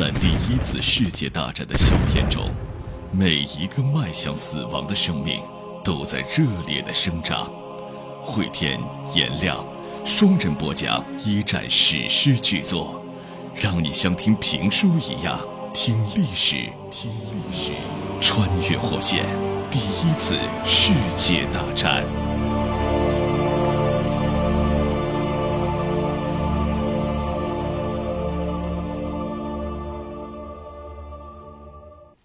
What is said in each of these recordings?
在第一次世界大战的硝烟中，每一个迈向死亡的生命都在热烈的生长。汇天、颜亮双人播讲一战史诗巨作，让你像听评书一样听历史，听历史，穿越火线，第一次世界大战。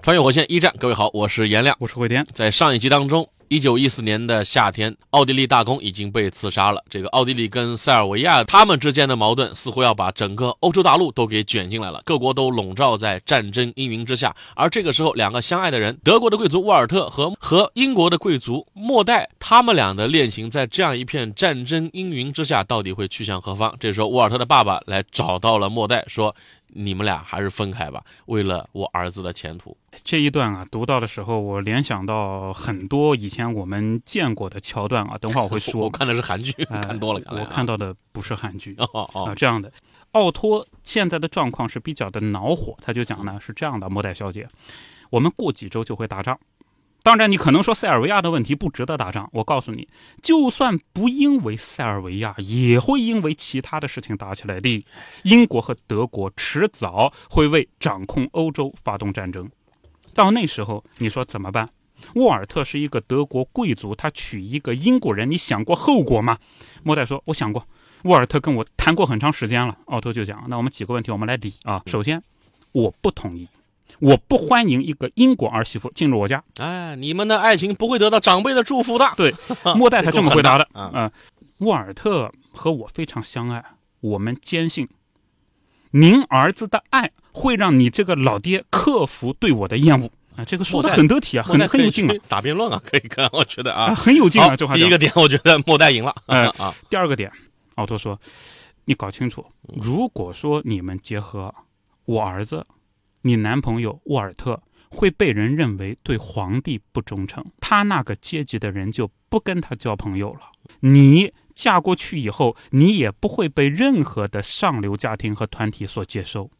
穿越火线一战，各位好，我是颜亮。我是慧天。在上一集当中，一九一四年的夏天，奥地利大公已经被刺杀了。这个奥地利跟塞尔维亚他们之间的矛盾，似乎要把整个欧洲大陆都给卷进来了，各国都笼罩在战争阴云之下。而这个时候，两个相爱的人，德国的贵族沃尔特和和英国的贵族莫代，他们俩的恋情，在这样一片战争阴云之下，到底会去向何方？这时候，沃尔特的爸爸来找到了莫代，说。你们俩还是分开吧，为了我儿子的前途。这一段啊，读到的时候，我联想到很多以前我们见过的桥段啊。等会儿我会说。我看的是韩剧，看多了。我看到的不是韩剧。哦哦。啊，这样的，奥托现在的状况是比较的恼火，他就讲呢是这样的，莫代小姐，我们过几周就会打仗。当然，你可能说塞尔维亚的问题不值得打仗。我告诉你，就算不因为塞尔维亚，也会因为其他的事情打起来的。英国和德国迟早会为掌控欧洲发动战争，到那时候你说怎么办？沃尔特是一个德国贵族，他娶一个英国人，你想过后果吗？莫代说：“我想过。”沃尔特跟我谈过很长时间了。奥托就讲：“那我们几个问题，我们来理啊。首先，我不同意。”我不欢迎一个英国儿媳妇进入我家。哎，你们的爱情不会得到长辈的祝福的。对，莫代他这么回答的。嗯，沃尔特和我非常相爱，我们坚信，您儿子的爱会让你这个老爹克服对我的厌恶。啊，这个说的很得体啊，很很有劲啊。打辩论啊，可以看，我觉得啊，很有劲啊。这话第一个点，我觉得莫代赢了。嗯 啊。第二个点，奥托说，你搞清楚，如果说你们结合，我儿子。你男朋友沃尔特会被人认为对皇帝不忠诚，他那个阶级的人就不跟他交朋友了。你嫁过去以后，你也不会被任何的上流家庭和团体所接受。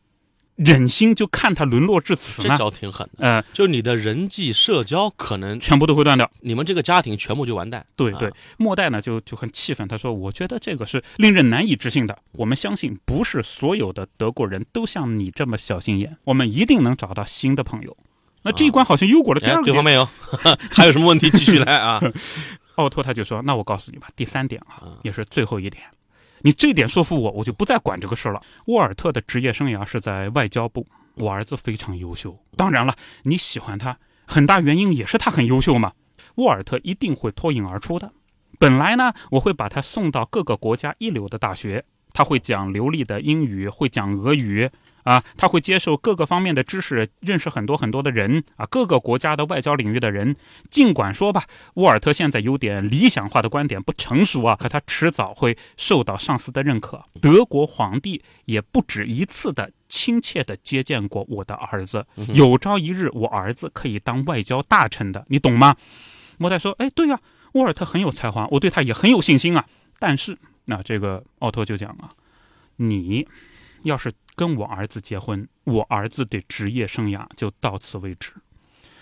忍心就看他沦落至此呢？这招挺狠的。呃，就你的人际社交可能全部都会断掉，你们这个家庭全部就完蛋。对对，莫代呢就就很气愤，他说：“我觉得这个是令人难以置信的。我们相信不是所有的德国人都像你这么小心眼，我们一定能找到新的朋友。”那这一关好像又过了第二个。对方没有，还有什么问题继续来啊？奥托他就说：“那我告诉你吧，第三点啊，也是最后一点。”你这点说服我，我就不再管这个事了。沃尔特的职业生涯是在外交部，我儿子非常优秀。当然了，你喜欢他，很大原因也是他很优秀嘛。沃尔特一定会脱颖而出的。本来呢，我会把他送到各个国家一流的大学，他会讲流利的英语，会讲俄语。啊，他会接受各个方面的知识，认识很多很多的人啊，各个国家的外交领域的人。尽管说吧，沃尔特现在有点理想化的观点，不成熟啊，可他迟早会受到上司的认可。德国皇帝也不止一次的亲切的接见过我的儿子，有朝一日我儿子可以当外交大臣的，你懂吗？莫代说，哎，对呀，沃尔特很有才华，我对他也很有信心啊。但是，那这个奥托就讲啊，你要是。跟我儿子结婚，我儿子的职业生涯就到此为止。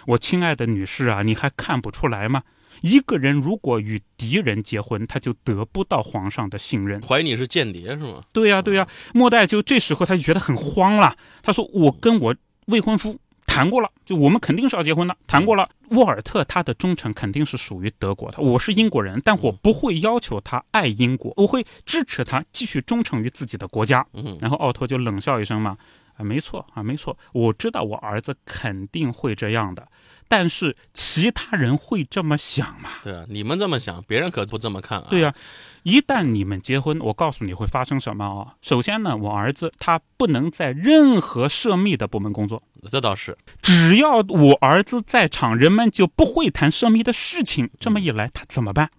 我亲爱的女士啊，你还看不出来吗？一个人如果与敌人结婚，他就得不到皇上的信任。怀疑你是间谍是吗？对呀，对呀。莫代就这时候他就觉得很慌了。他说：“我跟我未婚夫。”谈过了，就我们肯定是要结婚的。谈过了，沃尔特他的忠诚肯定是属于德国的。我是英国人，但我不会要求他爱英国，我会支持他继续忠诚于自己的国家。然后奥托就冷笑一声嘛，啊，没错啊，没错，我知道我儿子肯定会这样的。但是其他人会这么想吗？对啊，你们这么想，别人可不这么看啊。对啊，一旦你们结婚，我告诉你会发生什么啊？首先呢，我儿子他不能在任何涉密的部门工作。这倒是，只要我儿子在场，人们就不会谈涉密的事情。这么一来，他怎么办？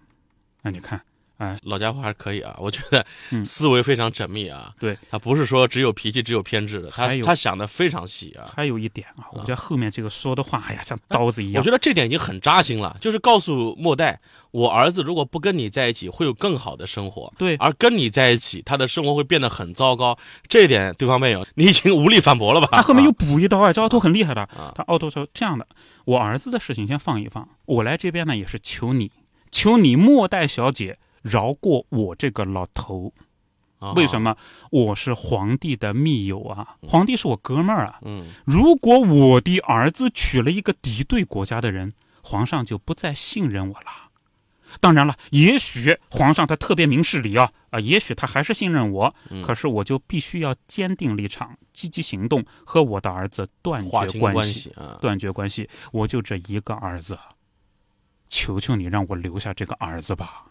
那你看，哎，老家伙还是可以啊，我觉得嗯思维非常缜密啊。对他不是说只有脾气、只有偏执的，他他想的非常细啊。还有一点啊，我觉得后面这个说的话，哎呀，像刀子一样。我觉得这点已经很扎心了，就是告诉末代，我儿子如果不跟你在一起，会有更好的生活。对而跟你在一起，他的生活会变得很糟糕。这一点，对方妹友，你已经无力反驳了吧？他后面又补一刀啊，这奥托很厉害的。啊他奥托说这样的，我儿子的事情先放一放，我来这边呢也是求你，求你末代小姐饶过我这个老头。啊为什？么？我是皇帝的密友啊，皇帝是我哥们儿啊。嗯，如果我的儿子娶了一个敌对国家的人，皇上就不再信任我了。当然了，也许皇上他特别明事理啊啊，也许他还是信任我，嗯可是我就必须要坚定立场，积极行动，和我的儿子断绝关系，关系啊。断绝关系。我就这一个儿子，求求你让我留下这个儿子吧。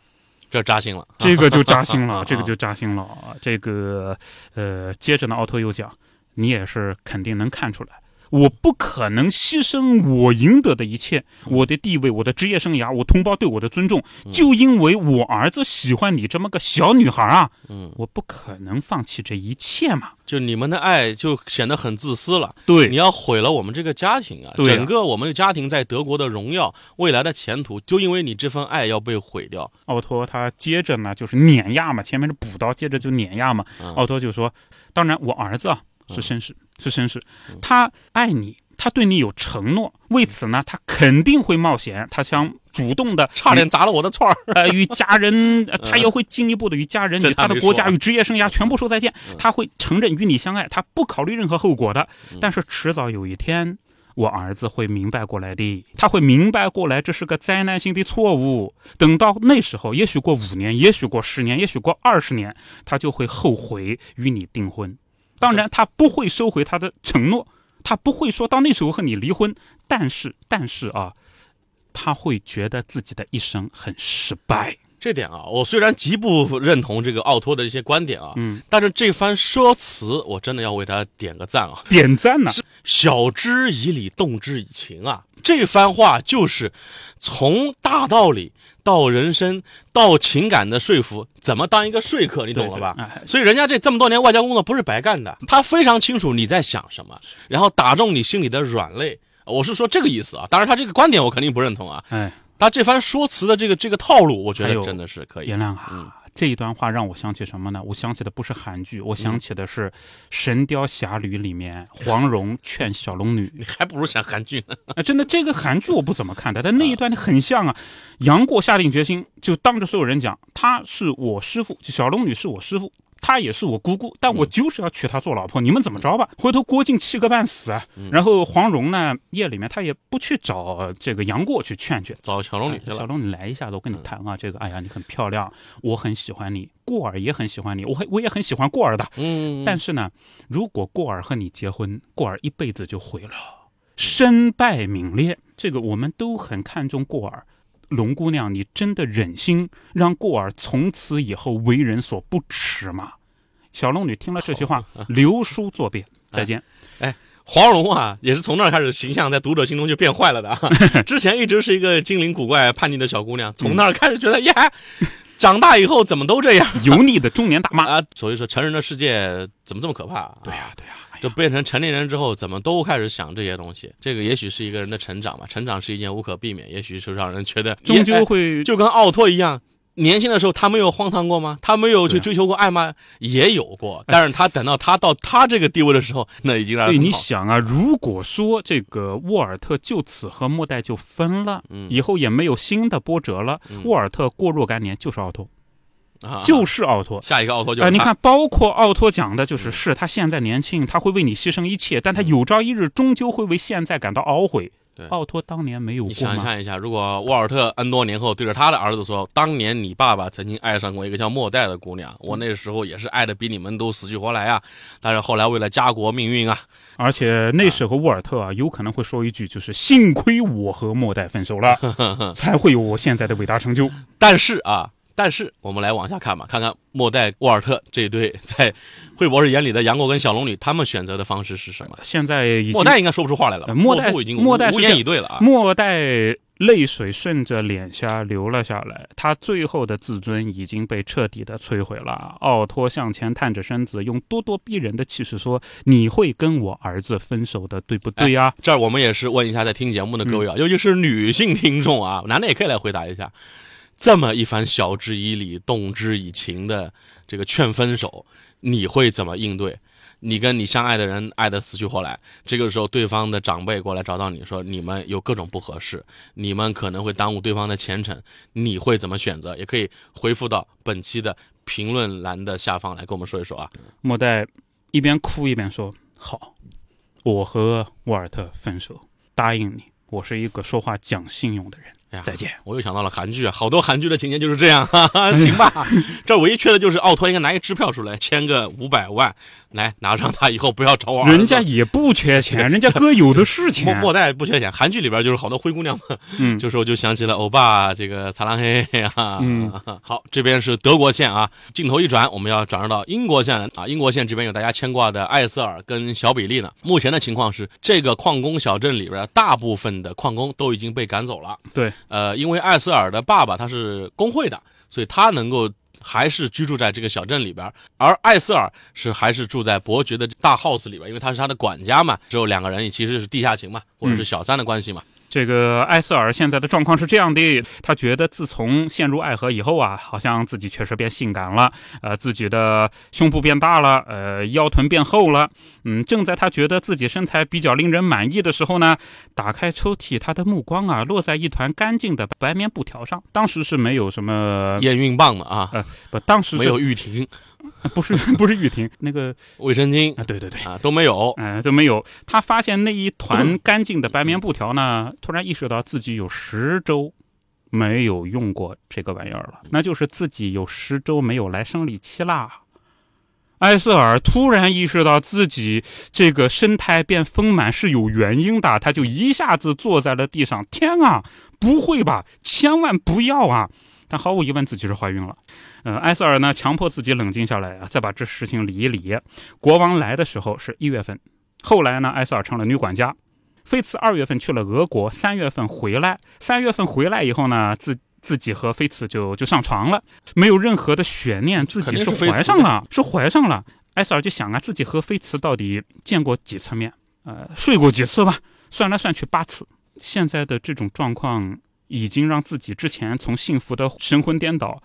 这扎心了。这个就扎心了，啊这个就扎心了。这个呃，接着呢，奥托又讲，你也是肯定能看出来，我不可能牺牲我赢得的一切，我的地位、我的职业生涯、我同胞对我的尊重，就因为我儿子喜欢你这么个小女孩啊，嗯，我不可能放弃这一切嘛。就你们的爱就显得很自私了。对你要毁了我们这个家庭啊，对啊整个我们的家庭在德国的荣耀、未来的前途，就因为你这份爱要被毁掉。奥托他接着呢就是碾压嘛，前面是补刀，接着就碾压嘛。嗯奥托就说：“当然，我儿子啊是绅士，是绅士，他爱你，他对你有承诺，为此呢，他肯定会冒险，他想主动的差点砸了我的串儿。呃与家人，呃他也会进一步的与家人、与他的国家与职业生涯全部说再见，他会承认与你相爱，他不考虑任何后果的。但是迟早有一天。”我儿子会明白过来的，他会明白过来，这是个灾难性的错误。等到那时候，也许过五年，也许过十年，也许过二十年，他就会后悔与你订婚。当然，他不会收回他的承诺，他不会说到那时候和你离婚。但是，但是啊，他会觉得自己的一生很失败。这点啊，我虽然极不认同这个奥托的一些观点啊，嗯，但是这番说辞，我真的要为他点个赞啊！点赞呢、晓之以理，动之以情啊！这番话就是从大道理到人生到情感的说服，怎么当一个说客，你懂了吧？对对哎所以人家这这么多年外交工作不是白干的，他非常清楚你在想什么，然后打中你心里的软肋。我是说这个意思啊，当然他这个观点我肯定不认同啊。哎，他这番说辞的这个这个套路，我觉得真的是可以。颜亮啊，嗯这一段话让我想起什么呢？我想起的不是韩剧，我想起的是《神雕侠侣》里面 黄蓉劝小龙女。你还不如想韩剧呢。啊，真的，这个韩剧我不怎么看的，但那一段很像啊。杨过下定决心，就当着所有人讲，他是我师傅，小龙女是我师傅，她也是我姑姑，但我就是要娶她做老婆，你们怎么着吧？回头郭靖气个半死啊。然后黄蓉呢，夜里面她也不去找这个杨过去劝劝，找小龙女去了，哎小龙，女来一下子，我跟你谈啊，这个，哎呀，你很漂亮，我很喜欢你，过儿也很喜欢你，我很我也很喜欢过儿的。嗯，但是呢，如果过儿和你结婚，过儿一辈子就毁了，身败名裂。这个我们都很看重过儿。龙姑娘，你真的忍心让过儿从此以后为人所不齿吗？小龙女听了这句话，留书作别，再见。哎黄蓉啊，也是从那儿开始形象在读者心中就变坏了的啊。之前一直是一个精灵古怪、叛逆的小姑娘，从那儿开始觉得呀，长大以后怎么都这样 油腻的中年大妈。啊？所以说，成人的世界怎么这么可怕、啊？对呀、对呀、哎就变成成年人之后，怎么都开始想这些东西？这个也许是一个人的成长吧。成长是一件无可避免，也许是让人觉得终究会就跟奥拓一样。年轻的时候，他没有荒唐过吗？他没有去追求过爱吗？也有过，但是他等到他到他这个地位的时候，那已经让你想啊，如果说这个沃尔特就此和末代就分了，嗯。以后也没有新的波折了，沃尔特过若干年就是奥托，啊就是奥托。下一个奥托就哎、你看，包括奥托讲的，就是是他现在年轻，他会为你牺牲一切，但他有朝一日终究会为现在感到懊悔。对奥托当年没有你过你？想象一下，如果沃尔特 N 多年后对着他的儿子说：“当年你爸爸曾经爱上过一个叫莫代的姑娘，我那时候也是爱的比你们都死去活来啊，但是后来为了家国命运啊，而且那时候沃尔特啊，有可能会说一句，就是幸亏我和莫代分手了，才会有我现在的伟大成就。但是啊，但是我们来往下看吧，看看莫代沃尔特这一对在惠博士眼里的杨过跟小龙女，他们选择的方式是什么？现在已经莫代应该说不出话来了，呃末代已经无言以对了啊。末代泪水顺着脸颊流了下来，他最后的自尊已经被彻底的摧毁了。奥托向前探着身子，用咄咄逼人的气势说：“你会跟我儿子分手的，对不对呀、这儿我们也是问一下在听节目的各位啊，尤其是女性听众啊，男的也可以来回答一下。这么一番晓之以理、动之以情的这个劝分手，你会怎么应对？你跟你相爱的人爱得死去活来，这个时候对方的长辈过来找到你说你们有各种不合适，你们可能会耽误对方的前程，你会怎么选择？也可以回复到本期的评论栏的下方来跟我们说一说啊。莫代一边哭一边说：“好，我和沃尔特分手，答应你，我是一个说话讲信用的人。再见。我又想到了韩剧啊，好多韩剧的情节就是这样，哈哈，行吧。这唯一缺的就是奥托应该拿一支票出来，签个五百万，来拿上他以后不要找我。人家也不缺钱，人家哥有的是钱。莫代不缺钱，韩剧里边就是好多灰姑娘嘛，嗯，这时候就想起了欧巴这个擦浪嘿啊。嗯，好，这边是德国线啊，镜头一转，我们要转入到英国线啊。英国线这边有大家牵挂的艾瑟尔跟小比利呢。目前的情况是，这个矿工小镇里边大部分的矿工都已经被赶走了。对，呃，因为艾瑟尔的爸爸他是工会的，所以他能够还是居住在这个小镇里边，而艾瑟尔是还是住在伯爵的大 house 里边，因为他是他的管家嘛。只有两个人其实是地下情嘛，或者是小三的关系嘛。这个艾瑟尔现在的状况是这样的，他觉得自从陷入爱河以后啊，好像自己确实变性感了，呃，自己的胸部变大了，呃，腰臀变厚了。嗯，正在他觉得自己身材比较令人满意的时候呢，打开抽屉，他的目光啊落在一团干净的白棉布条上。当时是没有什么，验孕棒的啊，不，当时是没有玉婷、不是 不是玉婷那个卫生巾啊，对对对，啊都没有。呃，都没有。他发现那一团干净的白棉布条呢，突然意识到自己有十周没有用过这个玩意儿了，那就是自己有十周没有来生理期啦。埃瑟尔突然意识到自己这个身态变丰满是有原因的，他就一下子坐在了地上。天啊，不会吧！千万不要啊！但毫无疑问，自己是怀孕了。呃，埃塞尔呢，强迫自己冷静下来啊，再把这事情理一理。国王来的时候是一月份，后来呢，埃塞尔成了女管家。菲茨二月份去了俄国，三月份回来。三月份回来以后呢，自自己和菲茨就就上床了，没有任何的悬念，自己是怀上了，是怀上了。埃塞尔就想啊，自己和菲茨到底见过几次面？呃，睡过几次吧？算来算去八次。现在的这种状况，已经让自己之前从幸福的神魂颠倒，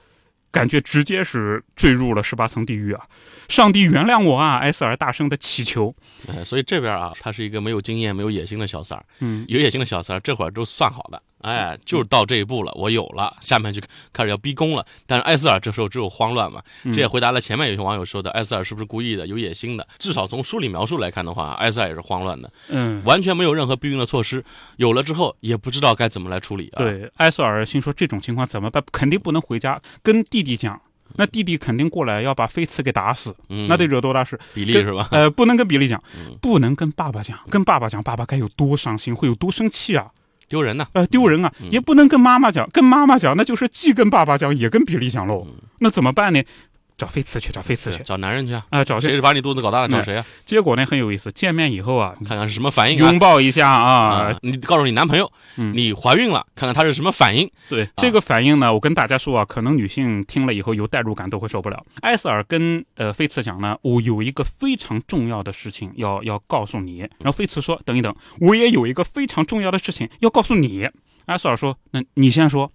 感觉直接是坠入了十八层地狱啊！上帝原谅我啊！埃塞尔大声的祈求。哎，所以这边啊，他是一个没有经验、没有野心的小三儿。嗯，有野心的小三儿，这会儿都算好的，哎，就是到这一步了，我有了，下面就开始要逼宫了。但是艾斯尔这时候只有慌乱嘛，嗯这也回答了前面有些网友说的，艾斯尔是不是故意的、有野心的？至少从书里描述来看的话，艾斯尔也是慌乱的，嗯，完全没有任何避孕的措施，有了之后也不知道该怎么来处理啊。，对，埃瑟尔心说这种情况怎么办？肯定不能回家跟弟弟讲，那弟弟肯定过来要把菲茨给打死，嗯，那得惹多大事？比利是吧？呃，不能跟比利讲嗯，不能跟爸爸讲，跟爸爸讲，爸爸该有多伤心，会有多生气啊！丢人呐、呃，丢人啊！嗯也不能跟妈妈讲，跟妈妈讲，那就是既跟爸爸讲，也跟比利讲喽。那怎么办呢？找菲茨去，找菲茨去找男人去啊！啊、找谁？把你肚子搞大了？找嗯谁啊？结果呢很有意思，见面以后啊，看看是什么反应啊拥？抱一下啊，啊，你告诉你男朋友，嗯你怀孕了，看看他是什么反应。对这个反应呢，我跟大家说啊，可能女性听了以后有代入感都会受不了。艾瑟尔跟呃菲茨讲呢，我有一个非常重要的事情要要告诉你。然后菲茨说，等一等，我也有一个非常重要的事情要告诉你。艾瑟尔说，那你先说。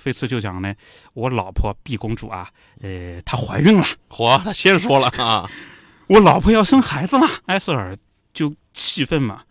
菲茨就讲呢，我老婆毕公主啊，呃，她怀孕了，嚯，他先说了啊，我老婆要生孩子了。埃瑟尔就气愤嘛，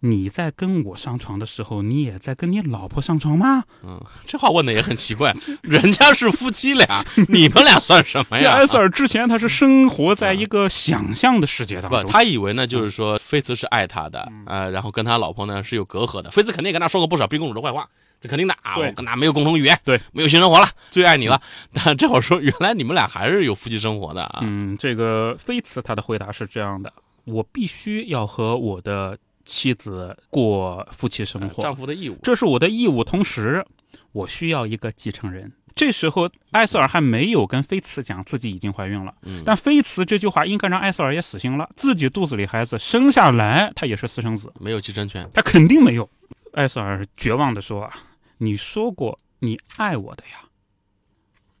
你在跟我上床的时候，你也在跟你老婆上床吗？嗯这话问的也很奇怪，人家是夫妻俩，你们俩算什么呀？埃瑟尔之前他是生活在一个想象的世界当不，中，他以为呢，就是说菲茨是爱他的，呃，然后跟他老婆呢是有隔阂的。菲茨肯定也跟他说过不少碧公主的坏话，这肯定的啊，我跟他没有共同语言，对，没有性生活了，最爱你了。但这会儿说，原来你们俩还是有夫妻生活的啊。嗯，这个菲茨他的回答是这样的：我必须要和我的妻子过夫妻生活，丈夫的义务。这是我的义务。同时，我需要一个继承人。这时候，艾瑟尔还没有跟菲茨讲自己已经怀孕了，嗯但菲茨这句话应该让艾瑟尔也死心了。自己肚子里孩子生下来，他也是私生子，没有继承权，他肯定没有。艾瑟尔绝望地说：“啊，你说过你爱我的呀。”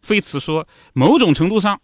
菲茨说：“某种程度上，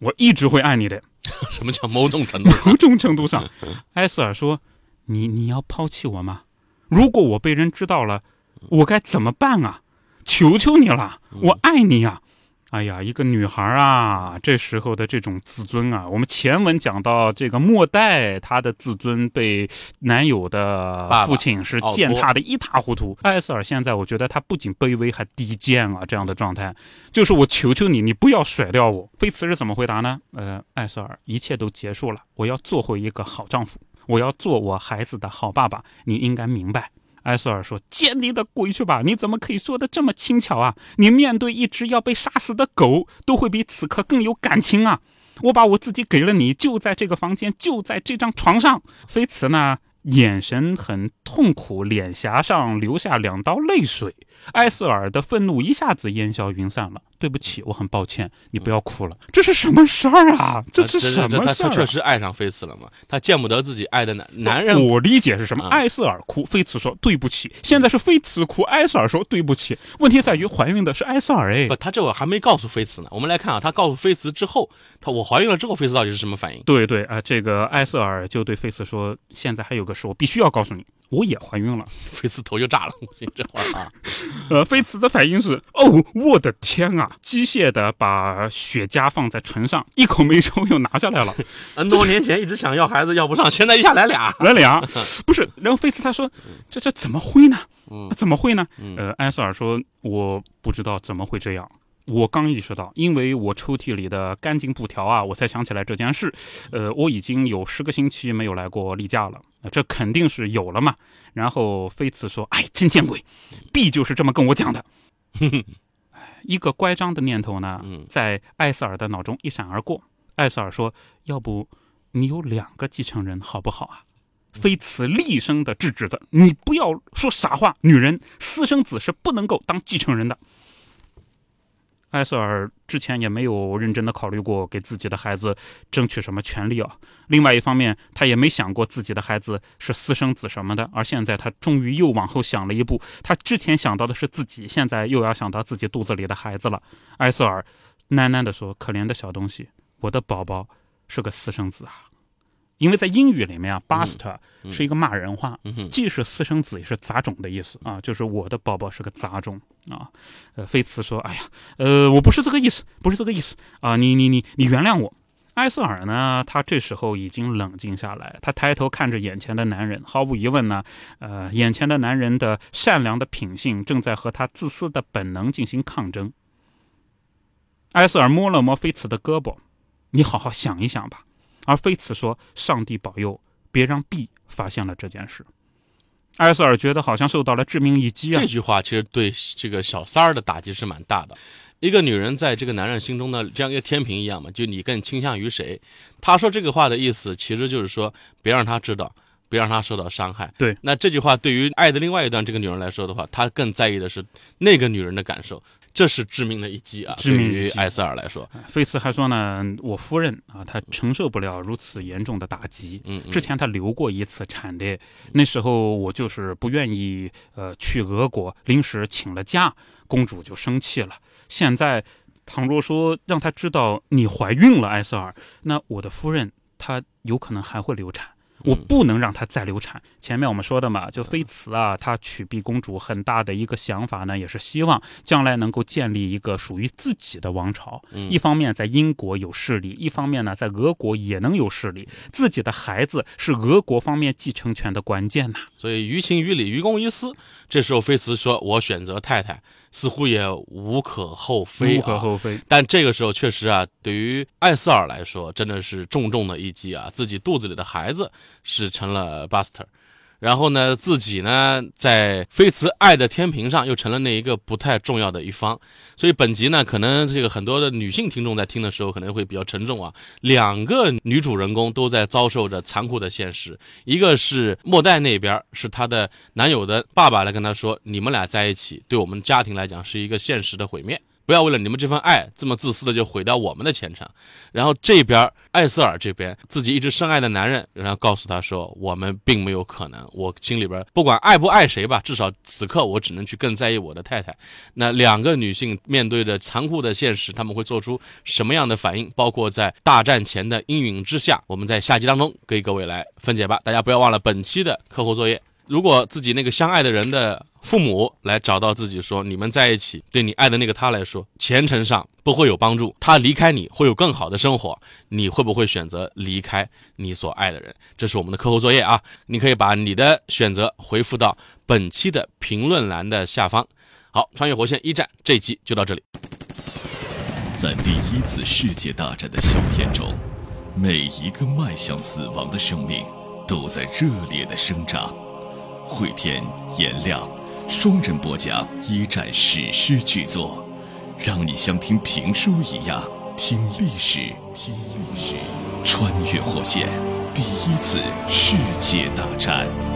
我一直会爱你的。什么叫某种程度？某种程度上，埃塞尔说：“你你要抛弃我吗？如果我被人知道了，我该怎么办啊？求求你了，我爱你呀！”哎呀，一个女孩啊，这时候的这种自尊啊，我们前文讲到这个末代，她的自尊被男友的父亲是践踏的一塌糊涂。艾斯尔现在，我觉得她不仅卑微，还低贱啊，这样的状态，就是我求求你，你不要甩掉我。菲茨是怎么回答呢？呃，艾斯尔，一切都结束了，我要做回一个好丈夫，我要做我孩子的好爸爸，你应该明白。埃索尔说：“见你的鬼去吧！你怎么可以说的这么轻巧啊？你面对一只要被杀死的狗，都会比此刻更有感情啊！我把我自己给了你，就在这个房间，就在这张床上。”菲茨呢？眼神很痛苦，脸颊上流下两道泪水。艾瑟尔的愤怒一下子烟消云散了。对不起，我很抱歉，你不要哭了。这是什么事儿啊？这是什么事儿？他确实爱上菲茨了嘛？他见不得自己爱的男男人。我理解是什么？艾瑟尔哭，菲茨说对不起。现在是菲茨哭，艾瑟尔说对不起。问题在于怀孕的是艾瑟尔哎。不，他这会还没告诉菲茨呢。我们来看啊，他告诉菲茨之后，他我怀孕了之后，菲茨到底是什么反应？对对啊，这个艾瑟尔就对菲茨说：“现在还有个事，我必须要告诉你。”我也怀孕了，菲茨头就炸了。我跟你这话啊，呃，菲茨的反应是：哦，我的天啊！机械的把雪茄放在唇上，一口没抽又拿下来了。N 多年前一直想要孩子要不上，现在一下来俩，来俩，不是。然后菲茨他说：这这怎么会呢？怎么会呢？呃，埃塞尔说：我不知道怎么会这样。我刚意识到，因为我抽屉里的干净布条啊，我才想起来这件事。呃，我已经有十个星期没有来过例假了，这肯定是有了嘛。然后菲茨说：“哎，真见鬼，B 就是这么跟我讲的。”一个乖张的念头呢，在艾瑟尔的脑中一闪而过。艾瑟尔说：“要不你有两个继承人好不好啊？”菲茨厉声的制止的：“你不要说傻话，女人私生子是不能够当继承人的。”埃瑟尔之前也没有认真的考虑过给自己的孩子争取什么权利啊。另外一方面，他也没想过自己的孩子是私生子什么的。而现在他终于又往后想了一步，他之前想到的是自己，现在又要想到自己肚子里的孩子了。埃瑟尔喃喃地说：“可怜的小东西，我的宝宝是个私生子啊。”因为在英语里面啊，bastard 是一个骂人话，既是私生子也是杂种的意思啊，就是我的宝宝是个杂种啊。呃，菲茨说：“哎呀，呃，我不是这个意思，不是这个意思啊，你你你你原谅我。”埃瑟尔呢，他这时候已经冷静下来，他抬头看着眼前的男人，毫无疑问呢，呃，眼前的男人的善良的品性正在和他自私的本能进行抗争。埃瑟尔摸了摸菲茨的胳膊：“你好好想一想吧。”而菲茨说：“上帝保佑，别让 B 发现了这件事。”埃瑟尔觉得好像受到了致命一击啊！这句话其实对这个小三儿的打击是蛮大的。一个女人在这个男人心中呢，像一个天平一样嘛，就你更倾向于谁？他说这个话的意思，其实就是说别让他知道，别让他受到伤害。对，那这句话对于爱的另外一段这个女人来说的话，她更在意的是那个女人的感受。这是致命的一击啊！致命于埃塞尔来说，菲茨还说呢：“我夫人啊，她承受不了如此严重的打击。嗯，之前她流过一次产的，那时候我就是不愿意呃去俄国，临时请了假，公主就生气了。现在，倘若说让她知道你怀孕了，埃塞尔，那我的夫人她有可能还会流产。”我不能让她再流产。前面我们说的嘛，就妃慈啊，她娶碧公主很大的一个想法呢，也是希望将来能够建立一个属于自己的王朝。一方面在英国有势力，一方面呢在俄国也能有势力。自己的孩子是俄国方面继承权的关键呐。所以于情于理，于公于私。这时候妃慈说：“我选择太太。”似乎也无可厚非，无可厚非。但这个时候确实啊，对于艾斯尔来说，真的是重重的一击啊！自己肚子里的孩子是成了 Buster。然后呢，自己呢，在菲茨爱的天平上又成了那一个不太重要的一方，所以本集呢，可能这个很多的女性听众在听的时候可能会比较沉重啊。两个女主人公都在遭受着残酷的现实，一个是莫代那边，是她的男友的爸爸来跟她说，你们俩在一起，对我们家庭来讲是一个现实的毁灭。不要为了你们这份爱这么自私的就毁掉我们的前程。然后这边艾瑟尔这边自己一直深爱的男人，然后告诉他说，我们并没有可能，我心里边不管爱不爱谁吧，至少此刻我只能去更在意我的太太。那两个女性面对着残酷的现实，他们会做出什么样的反应？包括在大战前的阴影之下，我们在下集当中给各位来分解吧。大家不要忘了本期的课后作业。如果自己那个相爱的人的父母来找到自己说你们在一起，对你爱的那个他来说，前程上不会有帮助，他离开你会有更好的生活，你会不会选择离开你所爱的人？这是我们的课后作业啊！你可以把你的选择回复到本期的评论栏的下方。好，穿越火线一战这一集就到这里。在第一次世界大战的硝烟中，每一个迈向死亡的生命都在热烈的生长。汇天、颜亮双人播讲一战史诗巨作，让你像听评书一样听历史，听历史，穿越火线，第一次世界大战。